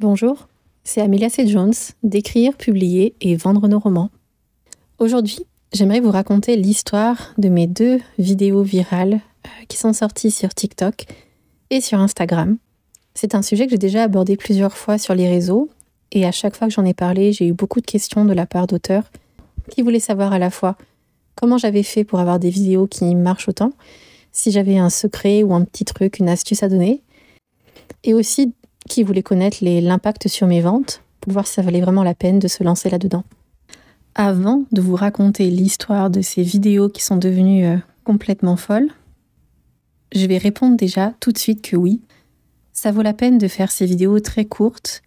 Bonjour, c'est Amelia C. Jones d'écrire, publier et vendre nos romans. Aujourd'hui, j'aimerais vous raconter l'histoire de mes deux vidéos virales euh, qui sont sorties sur TikTok et sur Instagram. C'est un sujet que j'ai déjà abordé plusieurs fois sur les réseaux et à chaque fois que j'en ai parlé, j'ai eu beaucoup de questions de la part d'auteurs qui voulaient savoir à la fois comment j'avais fait pour avoir des vidéos qui marchent autant, si j'avais un secret ou un petit truc, une astuce à donner, et aussi qui voulaient connaître l'impact sur mes ventes pour voir si ça valait vraiment la peine de se lancer là-dedans. Avant de vous raconter l'histoire de ces vidéos qui sont devenues euh, complètement folles, je vais répondre déjà tout de suite que oui, ça vaut la peine de faire ces vidéos très courtes,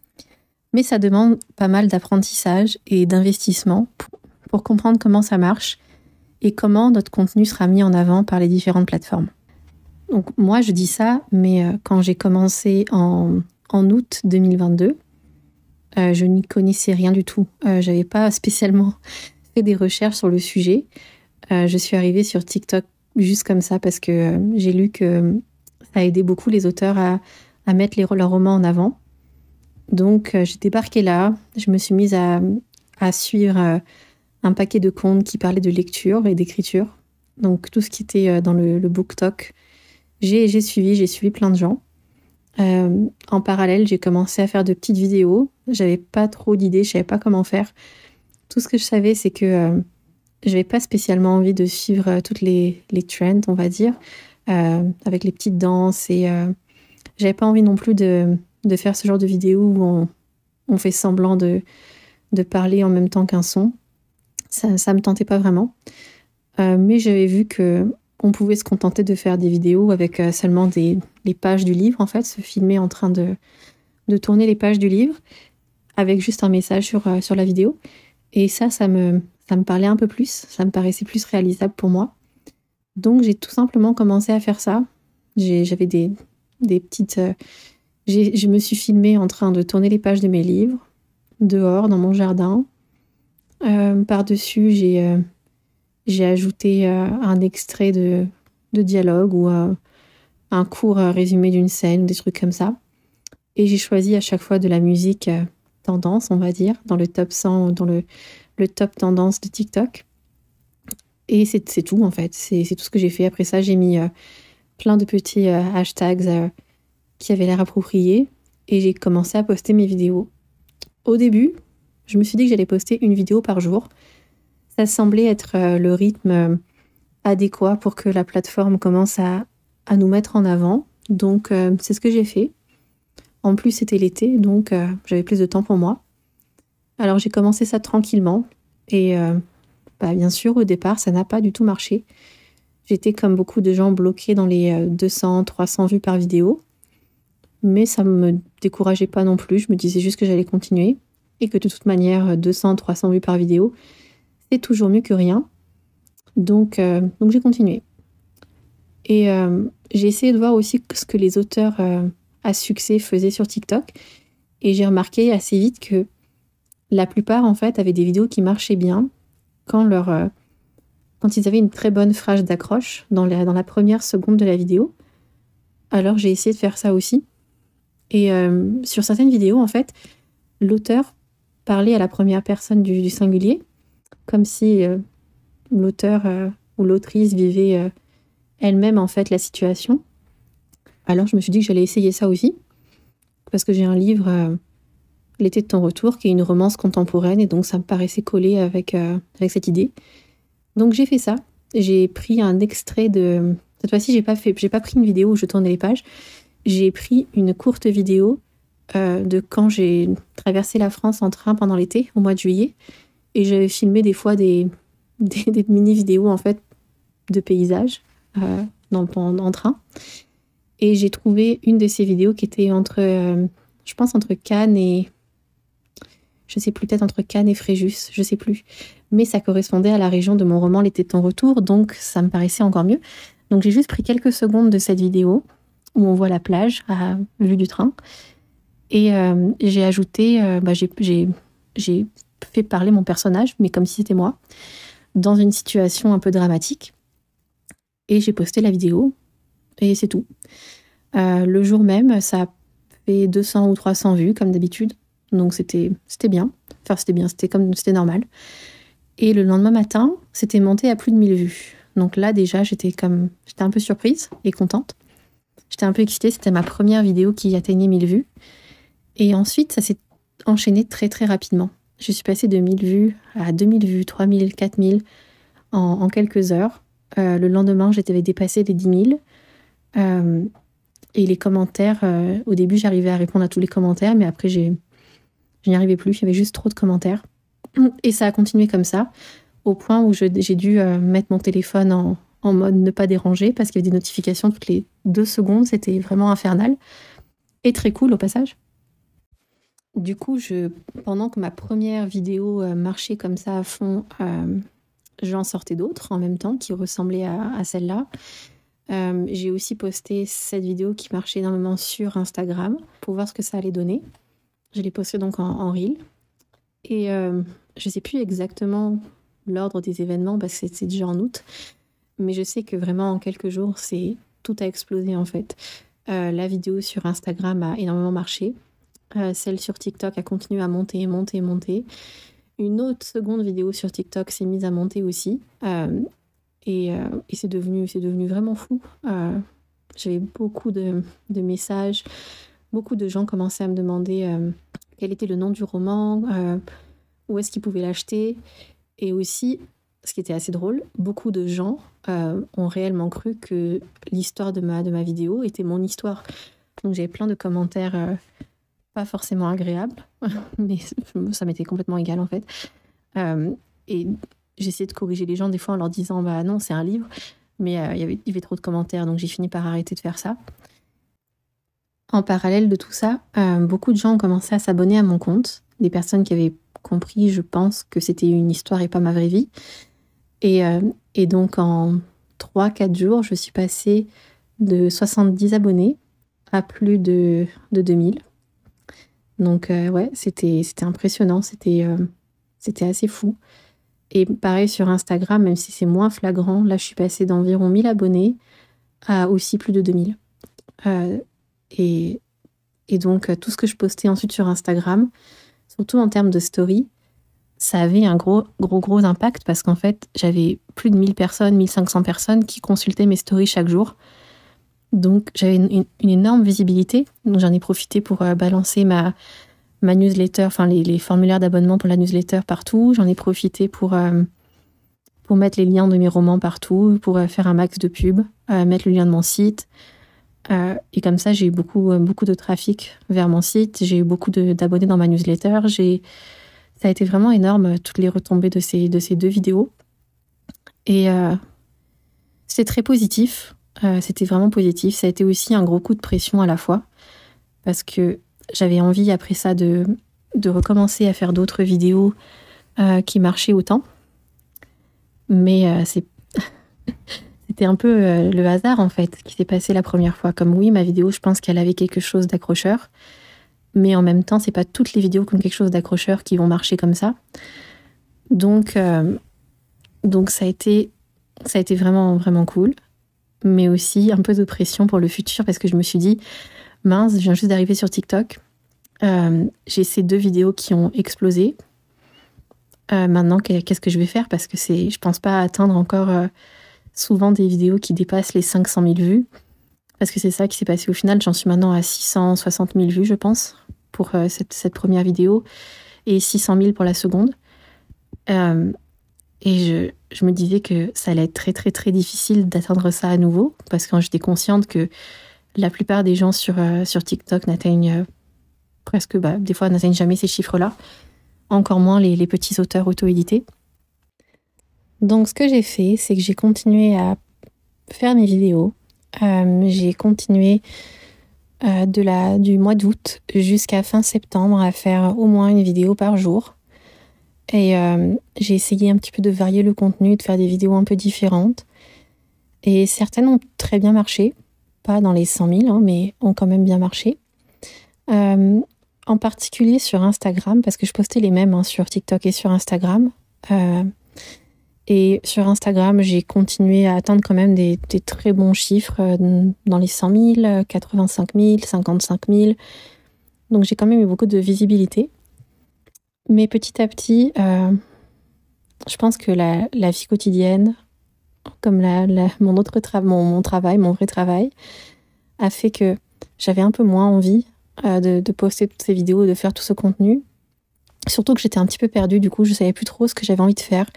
mais ça demande pas mal d'apprentissage et d'investissement pour, pour comprendre comment ça marche et comment notre contenu sera mis en avant par les différentes plateformes. Donc moi je dis ça, mais euh, quand j'ai commencé en, en, août 2022, euh, je n'y connaissais rien du tout. Euh, J'avais pas spécialement fait des recherches sur le sujet. Euh, je suis arrivée sur TikTok juste comme ça parce que euh, j'ai lu que ça a aidé beaucoup les auteurs à, mettre les, leurs romans en avant. Donc j'ai débarqué là, je me suis mise à, suivre un paquet de comptes qui parlaient de lecture et d'écriture. Donc tout ce qui était dans le, le j'ai suivi, j'ai suivi plein de gens. Euh, en parallèle, j'ai commencé à faire de petites vidéos. J'avais pas trop d'idées, je savais pas comment faire. Tout ce que je savais, c'est que euh, j'avais pas spécialement envie de suivre euh, toutes les, trends, on va dire, euh, avec les petites danses. Et j'avais pas envie non plus de, faire ce genre de vidéo où on, fait semblant de, parler en même temps qu'un son ça, ça me tentait pas vraiment. Mais j'avais vu que on pouvait se contenter de faire des vidéos avec euh, seulement des, les pages du livre, en fait, se filmer en train de, de tourner les pages du livre avec juste un message sur, euh, sur la vidéo. Et ça, ça me, ça me parlait un peu plus, ça me paraissait plus réalisable pour moi. Donc j'ai tout simplement commencé à faire ça. J'avais des, des petites... Euh, je me suis filmée en train de tourner les pages de mes livres, dehors, dans mon jardin, Par-dessus, j'ai j'ai ajouté euh, un extrait de, dialogue ou euh, un court euh, résumé d'une scène, des trucs comme ça. Et j'ai choisi à chaque fois de la musique tendance, on va dire, dans le top 100 ou dans le, le top tendance de TikTok. Et c'est tout, en fait. C'est tout ce que j'ai fait. Après ça, j'ai mis plein de petits hashtags qui avaient l'air appropriés. Et j'ai commencé à poster mes vidéos. Au début, je me suis dit que j'allais poster une vidéo par jour. Semblait être euh, le rythme euh, adéquat pour que la plateforme commence à, nous mettre en avant. Donc, euh, c'est ce que j'ai fait. En plus, c'était l'été, donc j'avais plus de temps pour moi. Alors, j'ai commencé ça tranquillement. Et bah, bien sûr, au départ, ça n'a pas du tout marché. J'étais comme beaucoup de gens bloqués dans les 200, 300 vues par vidéo. Mais ça ne me décourageait pas non plus. Je me disais juste que j'allais continuer et que de toute manière, 200, 300 vues par vidéo, c'est toujours mieux que rien. Donc, euh, donc j'ai continué. Et euh, j'ai essayé de voir aussi ce que les auteurs euh, à succès faisaient sur TikTok. Et j'ai remarqué assez vite que la plupart, en fait, avaient des vidéos qui marchaient bien quand, leur, quand ils avaient une très bonne phrase d'accroche dans la, dans la première seconde de la vidéo. Alors j'ai essayé de faire ça aussi. Et sur certaines vidéos, en fait, l'auteur parler à la première personne du singulier, comme si euh, l'auteur euh, ou l'autrice vivait euh, elle-même en fait la situation. Alors je me suis dit que j'allais essayer ça aussi, parce que j'ai un livre, L'été de ton retour, qui est une romance contemporaine, et donc ça me paraissait coller avec, cette idée. Donc j'ai fait ça. J'ai pris un extrait de... Cette fois-ci, j'ai pas pas pris une vidéo où je tournais les pages. J'ai pris une courte vidéo de quand j'ai traversé la France en train pendant l'été, au mois de juillet. Et j'avais filmé des fois des, mini-vidéos, en fait, de paysages euh, en, train. Et j'ai trouvé une de ces vidéos qui était entre, euh, je pense, entre Cannes et... Je sais plus, peut-être entre Cannes et Fréjus, je sais plus. Mais ça correspondait à la région de mon roman L'été de ton retour, donc ça me paraissait encore mieux. Donc j'ai juste pris quelques secondes de cette vidéo où on voit la plage à vue du train. Et euh, j'ai ajouté, bah, j'ai fait parler mon personnage, mais comme si c'était moi, dans une situation un peu dramatique. Et j'ai posté la vidéo, et c'est tout. Euh, le jour même, ça a fait 200 ou 300 vues comme d'habitude. Donc c'était bien. Enfin c'était bien, c'était normal. Et le lendemain matin, c'était monté à plus de 1000 vues. Donc là déjà, j'étais comme j'étais un peu surprise et contente. J'étais un peu excitée, c'était ma première vidéo qui atteignait 1000 vues. Et ensuite, ça s'est enchaîné très très rapidement. Je suis passée de 1000 vues à 2000 vues, 3000, 4000 en, quelques heures. Euh, le lendemain, j'étais dépassé les 10 000. Euh, et les commentaires, euh, au début, j'arrivais à répondre à tous les commentaires, mais après, je n'y arrivais plus. Il y avait juste trop de commentaires. Et ça a continué comme ça, au point où j'ai dû mettre mon téléphone en, en, mode ne pas déranger, parce qu'il y avait des notifications toutes les deux secondes. C'était vraiment infernal. Et très cool au passage. Du coup, pendant que ma première vidéo marchait comme ça à fond, j'en sortais d'autres en même temps qui ressemblaient à, celle-là. Euh, j'ai aussi posté cette vidéo qui marchait énormément sur Instagram pour voir ce que ça allait donner. Je l'ai postée donc en, reel. Et euh, je ne sais plus exactement l'ordre des événements parce que c'est déjà en août. Mais je sais que vraiment en quelques jours, tout a explosé en fait. Euh, la vidéo sur Instagram a énormément marché. Celle sur TikTok a continué à monter, monter, monter une autre seconde vidéo sur TikTok s'est mise à monter aussi. Euh, et, euh, c'est devenu, vraiment fou. Euh, j'avais beaucoup de, de, messages. Beaucoup de gens commençaient à me demander quel était le nom du roman, où est-ce qu'ils pouvaient l'acheter. Et aussi, ce qui était assez drôle, beaucoup de gens ont réellement cru que l'histoire de ma, de ma vidéo était mon histoire. Donc j'avais plein de commentaires pas forcément agréable, mais ça m'était complètement égal en fait. Euh, et j'essayais de corriger les gens des fois en leur disant bah non, c'est un livre, mais euh, il, y avait, trop de commentaires donc j'ai fini par arrêter de faire ça. En parallèle de tout ça, euh, beaucoup de gens ont commencé à s'abonner à mon compte, des personnes qui avaient compris, je pense, que c'était une histoire et pas ma vraie vie. Et, et donc en 3-4 jours, je suis passée de 70 abonnés à plus de, de 2000. Donc euh, ouais, c'était impressionnant, c'était euh, c'était assez fou. Et pareil sur Instagram, même si c'est moins flagrant, là je suis passée d'environ 1000 abonnés à aussi plus de 2000. Euh, et, et donc tout ce que je postais ensuite sur Instagram, surtout en termes de story, ça avait un gros, gros, gros impact parce qu'en fait, j'avais plus de 1000 personnes, 1500 personnes qui consultaient mes stories chaque jour. Donc j'avais une, énorme visibilité. J'en ai profité pour euh, balancer ma, ma newsletter, enfin les, formulaires d'abonnement pour la newsletter partout. J'en ai profité pour, euh, mettre les liens de mes romans partout, pour euh, faire un max de pub, mettre le lien de mon site. et comme ça, j'ai eu beaucoup, beaucoup de trafic vers mon site. J'ai eu beaucoup d'abonnés dans ma newsletter. Ça a été vraiment énorme, toutes les retombées de ces, de ces deux vidéos. Et c'est très positif. Euh, c'était vraiment positif. Ça a été aussi un gros coup de pression à la fois, parce que j'avais envie après ça de, de recommencer à faire d'autres vidéos euh, qui marchaient autant. Mais euh, c'était un peu le hasard en fait qui s'est passé la première fois. Comme oui, ma vidéo, je pense qu'elle avait quelque chose d'accrocheur, mais en même temps, c'est pas toutes les vidéos qui ont quelque chose d'accrocheur qui vont marcher comme ça. Donc, donc ça a été ça a été vraiment vraiment cool mais aussi un peu de pression pour le futur parce que je me suis dit, mince, je viens juste d'arriver sur TikTok. Euh, j'ai ces deux vidéos qui ont explosé. Euh, maintenant, qu'est-ce que je vais faire? Parce que c'est, je pense pas atteindre encore euh, souvent des vidéos qui dépassent les 500 000 vues. Parce que c'est ça qui s'est passé au final. J'en suis maintenant à 660 000 vues, je pense, pour cette, cette, première vidéo, et 600 000 pour la seconde. Et je, me disais que ça allait être très très très difficile d'atteindre ça à nouveau, parce que j'étais consciente que la plupart des gens sur, euh, sur TikTok n'atteignent euh, presque, bah, des fois n'atteignent jamais ces chiffres-là, encore moins les, les petits auteurs auto-édités. Donc ce que j'ai fait, c'est que j'ai continué à faire mes vidéos. Euh, j'ai continué de la, du mois d'août jusqu'à fin septembre à faire au moins une vidéo par jour. Et euh, j'ai essayé un petit peu de varier le contenu, de faire des vidéos un peu différentes. Et certaines ont très bien marché, pas dans les 100 000, hein, mais ont quand même bien marché. Euh, en particulier sur Instagram, parce que je postais les mêmes hein, sur TikTok et sur Instagram. Euh, et sur Instagram, j'ai continué à atteindre quand même des, des très bons chiffres dans les 100 000, 85 000, 55 000. Donc j'ai quand même eu beaucoup de visibilité. Mais petit à petit, euh, je pense que la, vie quotidienne, comme mon autre mon, travail, mon vrai travail, a fait que j'avais un peu moins envie euh, de, poster toutes ces vidéos, de faire tout ce contenu. Surtout que j'étais un petit peu perdue, du coup, je savais plus trop ce que j'avais envie de faire.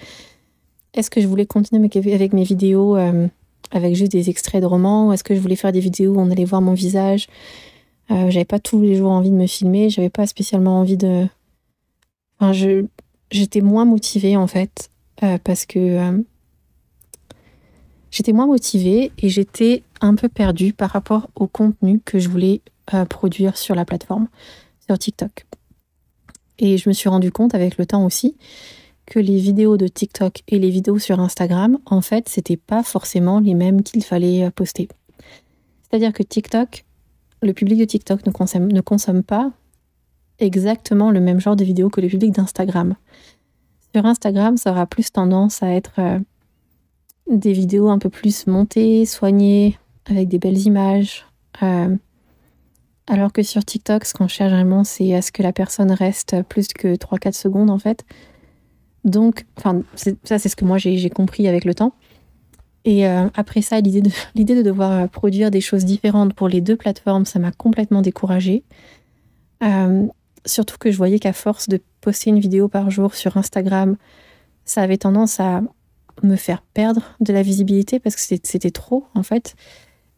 Est-ce que je voulais continuer avec mes vidéos euh, avec juste des extraits de romans, ou est-ce que je voulais faire des vidéos où on allait voir mon visage? Euh, J'avais pas tous les jours envie de me filmer, j'avais pas spécialement envie de. Enfin, je, j'étais moins motivée en fait, euh, parce que euh, j'étais moins motivée et j'étais un peu perdue par rapport au contenu que je voulais euh, produire sur la plateforme, sur TikTok. Et je me suis rendu compte avec le temps aussi que les vidéos de TikTok et les vidéos sur Instagram, en fait, c'était pas forcément les mêmes qu'il fallait poster. C'est-à-dire que TikTok, le public de TikTok ne consomme, ne consomme pas exactement le même genre de vidéos que le public d'Instagram. Sur Instagram, ça aura plus tendance à être euh, des vidéos un peu plus montées, soignées, avec des belles images. Euh, alors que sur TikTok, ce qu'on cherche vraiment, c'est à ce que la personne reste plus que 3-4 secondes en fait. Donc, enfin, ça c'est ce que moi j'ai compris avec le temps. Et euh, après ça, l'idée de, l'idée de devoir produire des choses différentes pour les deux plateformes, ça m'a complètement découragée. Surtout que je voyais qu'à force de poster une vidéo par jour sur Instagram, ça avait tendance à me faire perdre de la visibilité parce que c'était trop en fait.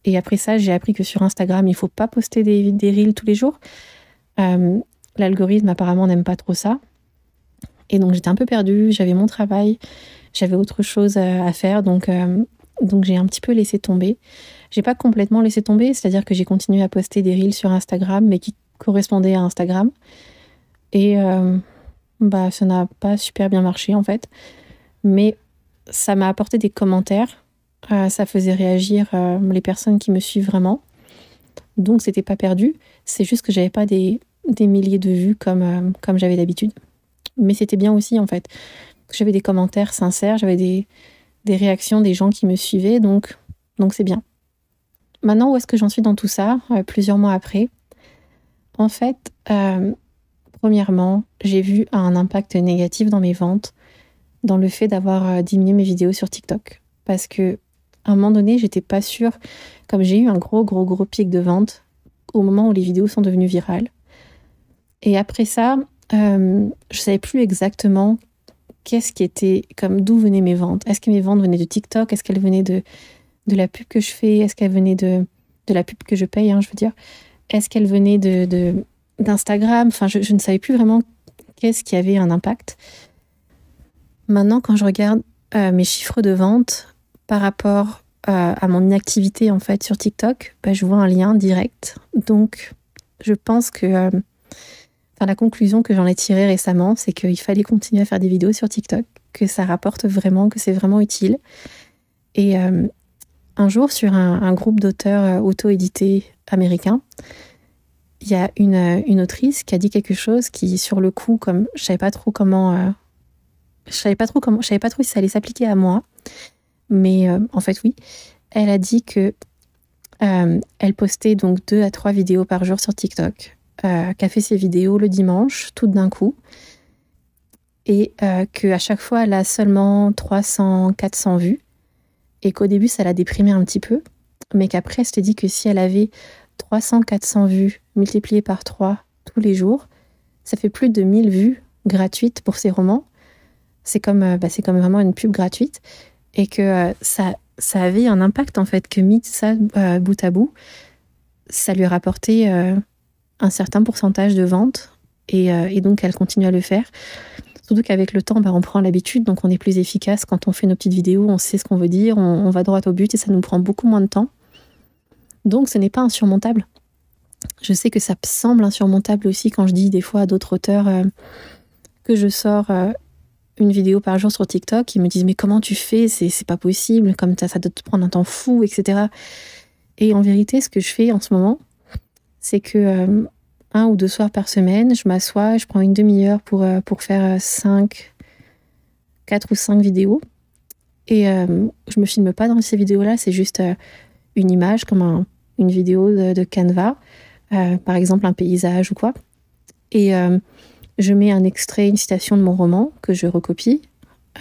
Et après ça, j'ai appris que sur Instagram, il faut pas poster des, reels tous les jours. Euh, l'algorithme apparemment n'aime pas trop ça. Et donc j'étais un peu perdue, j'avais mon travail, j'avais autre chose à faire, donc, euh, donc j'ai un petit peu laissé tomber. J'ai pas complètement laissé tomber, c'est-à-dire que j'ai continué à poster des reels sur Instagram, mais qui correspondaient à Instagram. Et euh, bah ça n'a pas super bien marché en fait. Mais ça m'a apporté des commentaires. Euh, ça faisait réagir euh, les personnes qui me suivent vraiment. Donc c'était pas perdu. C'est juste que j'avais pas des, milliers de vues comme, j'avais d'habitude. Mais c'était bien aussi en fait. J'avais des commentaires sincères, j'avais des, des réactions des gens qui me suivaient, donc donc c'est bien. Maintenant, où est-ce que j'en suis dans tout ça, plusieurs mois après? En fait, Premièrement, j'ai vu un impact négatif dans mes ventes, dans le fait d'avoir euh, diminué mes vidéos sur TikTok. Parce que à un moment donné, j'étais pas sûre, comme j'ai eu un gros, gros, gros pic de vente au moment où les vidéos sont devenues virales. Et après ça, euh, je savais plus exactement qu'est-ce qui était, comme d'où venaient mes ventes. Est-ce que mes ventes venaient de TikTok? Est-ce qu'elles venaient de, de la pub que je fais? Est-ce qu'elles venaient de, de la pub que je paye, hein, je veux dire? Est-ce qu'elles venaient de, d'Instagram? Je, ne savais plus vraiment qu'est-ce qui avait un impact. Maintenant, quand je regarde euh, mes chiffres de vente par rapport euh, à mon inactivité sur TikTok, bah, je vois un lien direct. Donc, je pense que euh, la conclusion que j'en ai tirée récemment, c'est qu'il fallait continuer à faire des vidéos sur TikTok, que ça rapporte vraiment, que c'est vraiment utile. Et un jour, sur un, un groupe d'auteurs auto-édités américains, il y a une, euh, une, autrice qui a dit quelque chose qui, sur le coup, comme je savais pas trop comment, euh, je savais pas trop comment, je savais pas trop si ça allait s'appliquer à moi, mais euh, en fait oui, elle a dit que elle postait donc deux à trois vidéos par jour sur TikTok, qu'elle fait ses vidéos le dimanche, toutes d'un coup, et qu'à chaque fois elle a seulement 300, 400 vues, et qu'au début ça l'a déprimée un petit peu, mais qu'après elle s'était dit que si elle avait 300-400 vues multipliées par 3 tous les jours, ça fait plus de 1000 vues gratuites pour ces romans. C'est comme, euh, bah, c'est comme vraiment une pub gratuite. Et que euh, ça, ça avait un impact en fait, que mis ça euh, bout à bout, ça lui a rapporté un certain pourcentage de ventes. Et, donc elle continue à le faire. Surtout qu'avec le temps, bah, on prend l'habitude, donc on est plus efficace quand on fait nos petites vidéos, on sait ce qu'on veut dire, on va droit au but et ça nous prend beaucoup moins de temps. Donc ce n'est pas insurmontable. Je sais que ça semble insurmontable aussi quand je dis des fois à d'autres auteurs euh, que je sors euh, une vidéo par jour sur TikTok, ils me disent mais comment tu fais? C'est pas possible, comme ça, ça doit te prendre un temps fou, etc. Et en vérité, ce que je fais en ce moment, c'est que euh, un ou deux soirs par semaine, je m'assois, je prends une demi-heure pour, pour faire cinq, quatre ou cinq vidéos. Et je me filme pas dans ces vidéos-là, c'est juste une image comme un, une vidéo de, Canva, euh, par exemple un paysage ou quoi. et je mets un extrait, une citation de mon roman que je recopie.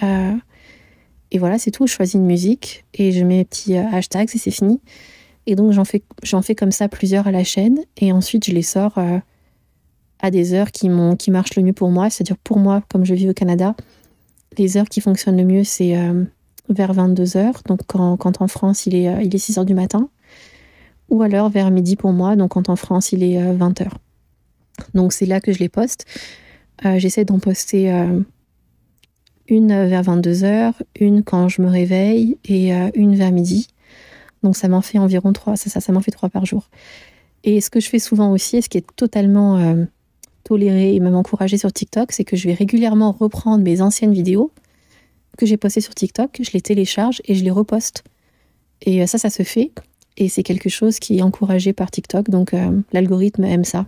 et voilà, c'est tout. Je choisis une musique et je mets mes petits hashtags et c'est fini. Et donc j'en fais, j'en fais comme ça plusieurs à la chaîne et ensuite je les sors à des heures qui, qui marchent le mieux pour moi. C'est-à-dire pour moi, comme je vis au Canada, les heures qui fonctionnent le mieux, c'est euh, vers 22 heures. Donc quand, quand, en France, il est, euh, il est 6 heures du matin. Ou alors vers midi pour moi, donc quand en France, il est 20 euh. Donc c'est là que je les poste. J'essaie d'en poster une vers 22 heures, une quand je me réveille et une vers midi. Donc ça m'en fait environ trois, ça, ça, ça m'en fait trois par jour. Et ce que je fais souvent aussi, et ce qui est totalement toléré et même encouragé sur TikTok, c'est que je vais régulièrement reprendre mes anciennes vidéos que j'ai postées sur TikTok, je les télécharge et je les reposte. Et euh, ça, ça se fait. Et c'est quelque chose qui est encouragé par TikTok, donc euh, l'algorithme aime ça.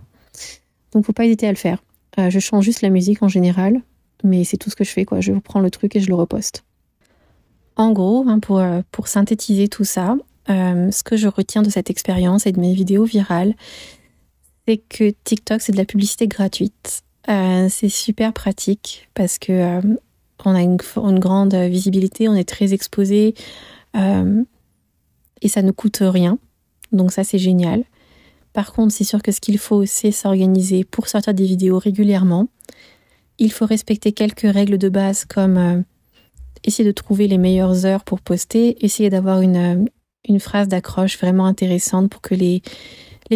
Donc faut pas hésiter à le faire. Euh, je change juste la musique en général, mais c'est tout ce que je fais, quoi. Je reprends le truc et je le reposte. En gros, hein, pour, pour synthétiser tout ça, ce que je retiens de cette expérience et de mes vidéos virales, que TikTok, c'est de la publicité gratuite. Euh, c'est super pratique parce que euh, on a une, grande visibilité, on est très exposé euh, et ça ne coûte rien. Donc ça, c'est génial. Par contre, c'est sûr que ce qu'il faut, c'est s'organiser pour sortir des vidéos régulièrement. Il faut respecter quelques règles de base comme essayer de trouver les meilleures heures pour poster, essayer d'avoir une, une phrase d'accroche vraiment intéressante pour que les,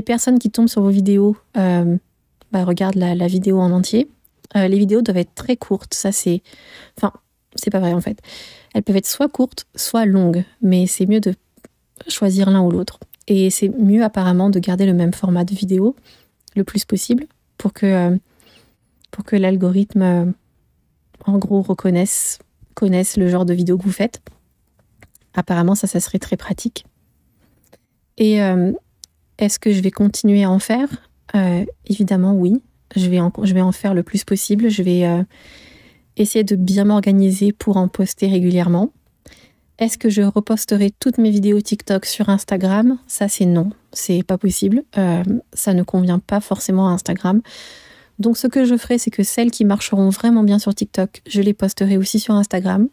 personnes qui tombent sur vos vidéos euh, bah, regardent la, vidéo en entier. Euh, les vidéos doivent être très courtes. Ça, c'est. Enfin, c'est pas vrai en fait. Elles peuvent être soit courtes, soit longues, mais c'est mieux de choisir l'un ou l'autre. Et c'est mieux apparemment de garder le même format de vidéo le plus possible pour que, euh, l'algorithme, en gros, reconnaisse, connaisse le genre de vidéo que vous faites. Apparemment, ça, ça serait très pratique. Et est-ce que je vais continuer à en faire? Euh, Évidemment, oui. Je vais, en, faire le plus possible. Je vais euh, essayer de bien m'organiser pour en poster régulièrement. Est-ce que je reposterai toutes mes vidéos TikTok sur Instagram? Ça, c'est non. C'est pas possible. Euh, ça ne convient pas forcément à Instagram. Donc, ce que je ferai, c'est que celles qui marcheront vraiment bien sur TikTok, je les posterai aussi sur Instagram.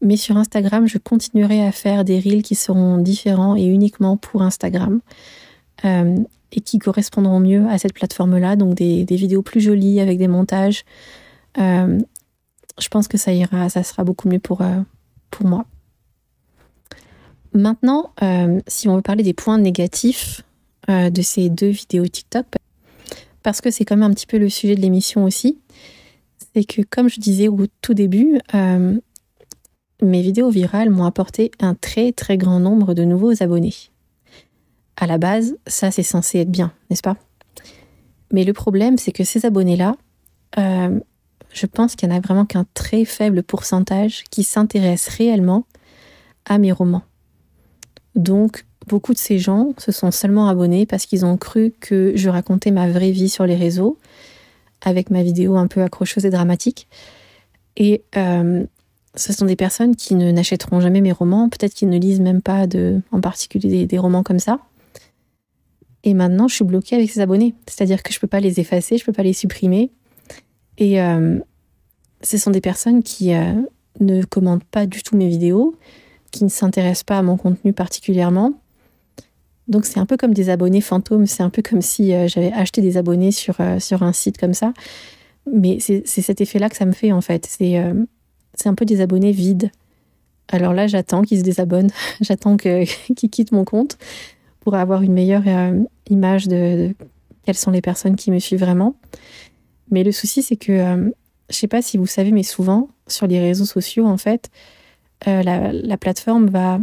Mais sur Instagram, je continuerai à faire des reels qui seront différents et uniquement pour Instagram. Euh, et qui correspondront mieux à cette plateforme-là. Donc des, vidéos plus jolies avec des montages. Euh, je pense que ça ira, ça sera beaucoup mieux pour, pour moi. Maintenant, si on veut parler des points négatifs de ces deux vidéos TikTok, parce que c'est quand même un petit peu le sujet de l'émission aussi, c'est que comme je disais au tout début, mes vidéos virales m'ont apporté un très très grand nombre de nouveaux abonnés. À la base, ça c'est censé être bien, n'est-ce pas? Mais le problème, c'est que ces abonnés-là, euh, je pense qu'il n'y en a vraiment qu'un très faible pourcentage qui s'intéressent réellement à mes romans. Donc, beaucoup de ces gens se sont seulement abonnés parce qu'ils ont cru que je racontais ma vraie vie sur les réseaux, avec ma vidéo un peu accrocheuse et dramatique. Et euh, ce sont des personnes qui ne n'achèteront jamais mes romans, peut-être qu'ils ne lisent même pas de, en particulier des, romans comme ça. Et maintenant, je suis bloquée avec ces abonnés. C'est-à-dire que je ne peux pas les effacer, je ne peux pas les supprimer. Et euh, ce sont des personnes qui euh, ne commentent pas du tout mes vidéos, qui ne s'intéressent pas à mon contenu particulièrement. Donc c'est un peu comme des abonnés fantômes, c'est un peu comme si euh, j'avais acheté des abonnés sur, sur un site comme ça. Mais c'est cet effet-là que ça me fait en fait. C'est c'est un peu des abonnés vides. Alors là, j'attends qu'ils se désabonnent, j'attends qu'ils quittent mon compte pour avoir une meilleure euh, image de, quelles sont les personnes qui me suivent vraiment. Mais le souci, c'est que, euh, je sais pas si vous savez, mais souvent, sur les réseaux sociaux, en fait, euh, la, plateforme va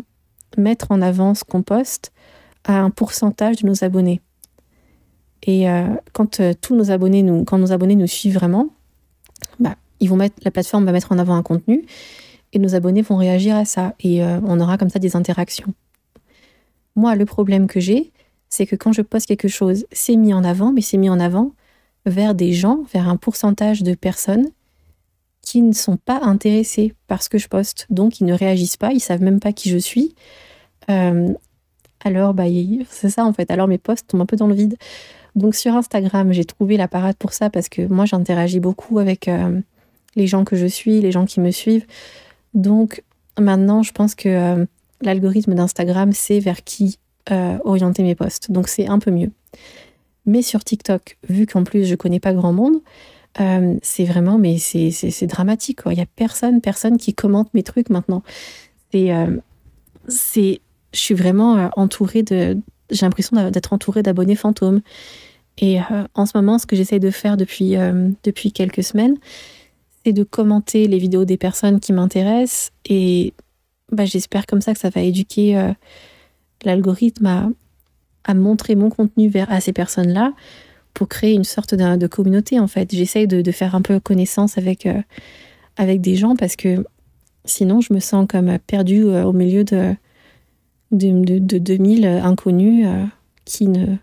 mettre en avant ce qu'on poste à un pourcentage de nos abonnés. Et quand tous nos abonnés nous, quand nos abonnés nous suivent vraiment, bah, ils vont mettre, la plateforme va mettre en avant un contenu et nos abonnés vont réagir à ça et euh, on aura comme ça des interactions. Moi, le problème que j'ai, c'est que quand je poste quelque chose, c'est mis en avant, mais c'est mis en avant vers des gens, vers un pourcentage de personnes qui ne sont pas intéressés par ce que je poste. Donc, ils ne réagissent pas, ils savent même pas qui je suis. Euh, alors bah, c'est ça en fait. Alors mes posts tombent un peu dans le vide. Donc sur Instagram, j'ai trouvé la parade pour ça parce que moi j'interagis beaucoup avec euh, les gens que je suis, les gens qui me suivent. Donc maintenant, je pense que euh, l'algorithme d'Instagram sait vers qui orienter mes posts. Donc c'est un peu mieux. Mais sur TikTok, vu qu'en plus je connais pas grand monde, c'est vraiment, mais c'est dramatique. Il y a personne, personne qui commente mes trucs maintenant. C'est, je suis vraiment entourée de, j'ai l'impression d'être entourée d'abonnés fantômes. Et euh, en ce moment, ce que j'essaye de faire depuis, euh, depuis quelques semaines, c'est de commenter les vidéos des personnes qui m'intéressent. Et bah, j'espère comme ça que ça va éduquer euh, l'algorithme à, à, montrer mon contenu vers, à ces personnes-là pour créer une sorte de, communauté, en fait. J'essaye de, faire un peu connaissance avec, avec des gens parce que sinon, je me sens comme perdue au milieu de de, de, 2000 inconnus euh, qui, ne,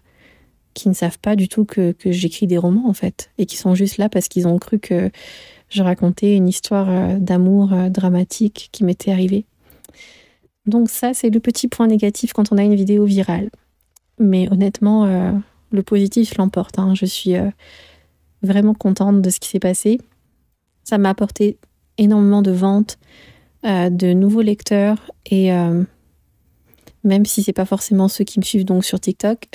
qui ne savent pas du tout que, que j'écris des romans, en fait, et qui sont juste là parce qu'ils ont cru que je racontais une histoire euh, d'amour euh, dramatique qui m'était arrivée. Donc ça, c'est le petit point négatif quand on a une vidéo virale. Mais honnêtement, le positif l'emporte. Hein. Je suis vraiment contente de ce qui s'est passé. Ça m'a apporté énormément de ventes, de nouveaux lecteurs et même si c'est pas forcément ceux qui me suivent donc sur TikTok.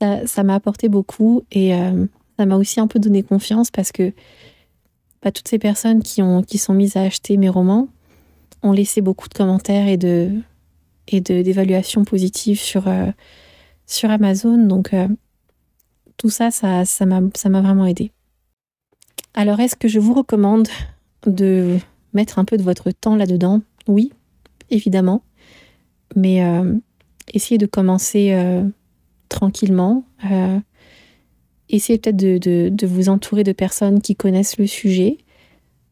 ça m'a apporté beaucoup et euh, ça m'a aussi un peu donné confiance parce que toutes ces personnes qui, ont, qui sont mises à acheter mes romans ont laissé beaucoup de commentaires et de d'évaluations positives sur, euh, sur Amazon. Donc euh, tout ça, ça m'a ça vraiment aidé. Alors est-ce que je vous recommande de mettre un peu de votre temps là-dedans? Oui, évidemment mais euh, essayez de commencer euh, tranquillement. Essayez peut-être de, de, de, vous entourer de personnes qui connaissent le sujet,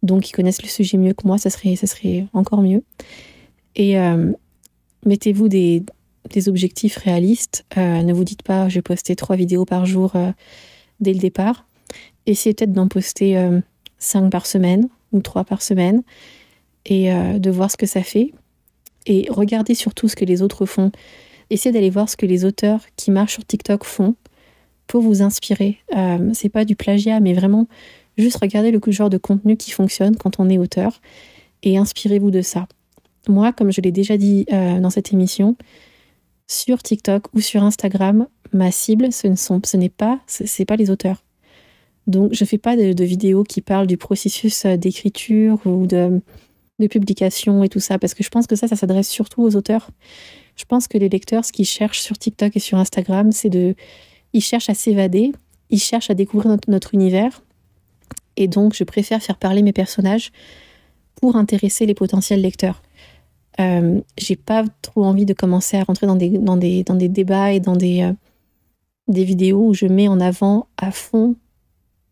donc qui connaissent le sujet mieux que moi, ça serait, ça serait encore mieux. Et mettez-vous des, des, objectifs réalistes. ne vous dites pas, je vais poster trois vidéos par jour dès le départ. Essayez peut-être d'en poster cinq par semaine ou trois par semaine et de voir ce que ça fait et regardez surtout ce que les autres font. Essayez d'aller voir ce que les auteurs qui marchent sur TikTok font pour vous inspirer. Euh, c'est pas du plagiat, mais vraiment juste regardez le genre de contenu qui fonctionne quand on est auteur et inspirez-vous de ça. Moi, comme je l'ai déjà dit euh, dans cette émission, sur TikTok ou sur Instagram, ma cible, ce ne sont, ce n'est pas, c'est pas les auteurs. Donc, je fais pas de, vidéos qui parlent du processus euh, d'écriture ou de de publication et tout ça, parce que je pense que ça, ça s'adresse surtout aux auteurs. Je pense que les lecteurs, ce qu'ils cherchent sur TikTok et sur Instagram, c'est de... Ils cherchent à s'évader, ils cherchent à découvrir notre, univers. Et donc, je préfère faire parler mes personnages pour intéresser les potentiels lecteurs. Euh, j'ai pas trop envie de commencer à rentrer dans des, dans des, dans des débats et dans des, euh, des vidéos où je mets en avant à fond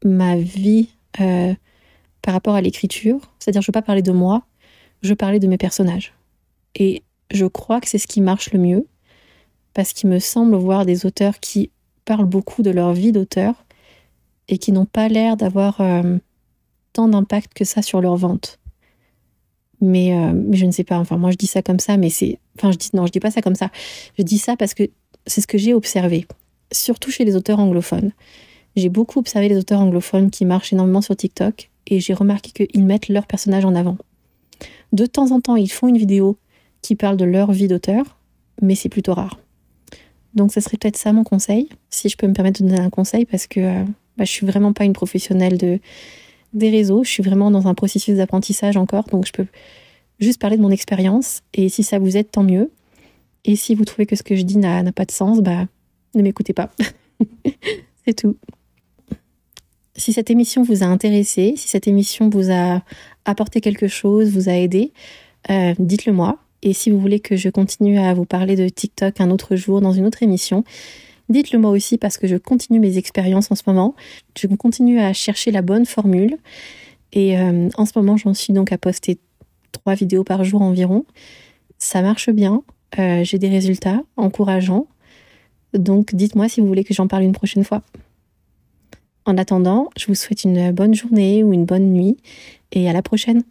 ma vie euh, par rapport à l'écriture. C'est-à-dire, je veux pas parler de moi, je parlais de mes personnages. Et je crois que c'est ce qui marche le mieux, parce qu'il me semble voir des auteurs qui parlent beaucoup de leur vie d'auteur et qui n'ont pas l'air d'avoir tant d'impact que ça sur leur vente. Mais, euh, mais, je ne sais pas, enfin moi je dis ça comme ça, mais c'est... Enfin je dis non, je dis pas ça comme ça. Je dis ça parce que c'est ce que j'ai observé, surtout chez les auteurs anglophones. J'ai beaucoup observé les auteurs anglophones qui marchent énormément sur TikTok et j'ai remarqué qu'ils mettent leur personnage en avant. De temps en temps, ils font une vidéo qui parle de leur vie d'auteur, mais c'est plutôt rare. Donc, ce serait peut-être ça mon conseil, si je peux me permettre de donner un conseil, parce que euh, bah, je suis vraiment pas une professionnelle de, des réseaux. Je suis vraiment dans un processus d'apprentissage encore, donc je peux juste parler de mon expérience. Et si ça vous aide, tant mieux. Et si vous trouvez que ce que je dis n'a pas de sens, bah, ne m'écoutez pas. c'est tout. Si cette émission vous a intéressé, si cette émission vous a apporté quelque chose, vous a aidé, euh, dites-le moi. Et si vous voulez que je continue à vous parler de TikTok un autre jour dans une autre émission, dites-le moi aussi parce que je continue mes expériences en ce moment. Je continue à chercher la bonne formule. Et euh, en ce moment, j'en suis donc à poster trois vidéos par jour environ. Ça marche bien. Euh, j'ai des résultats encourageants. Donc dites-moi si vous voulez que j'en parle une prochaine fois. En attendant, je vous souhaite une bonne journée ou une bonne nuit et à la prochaine.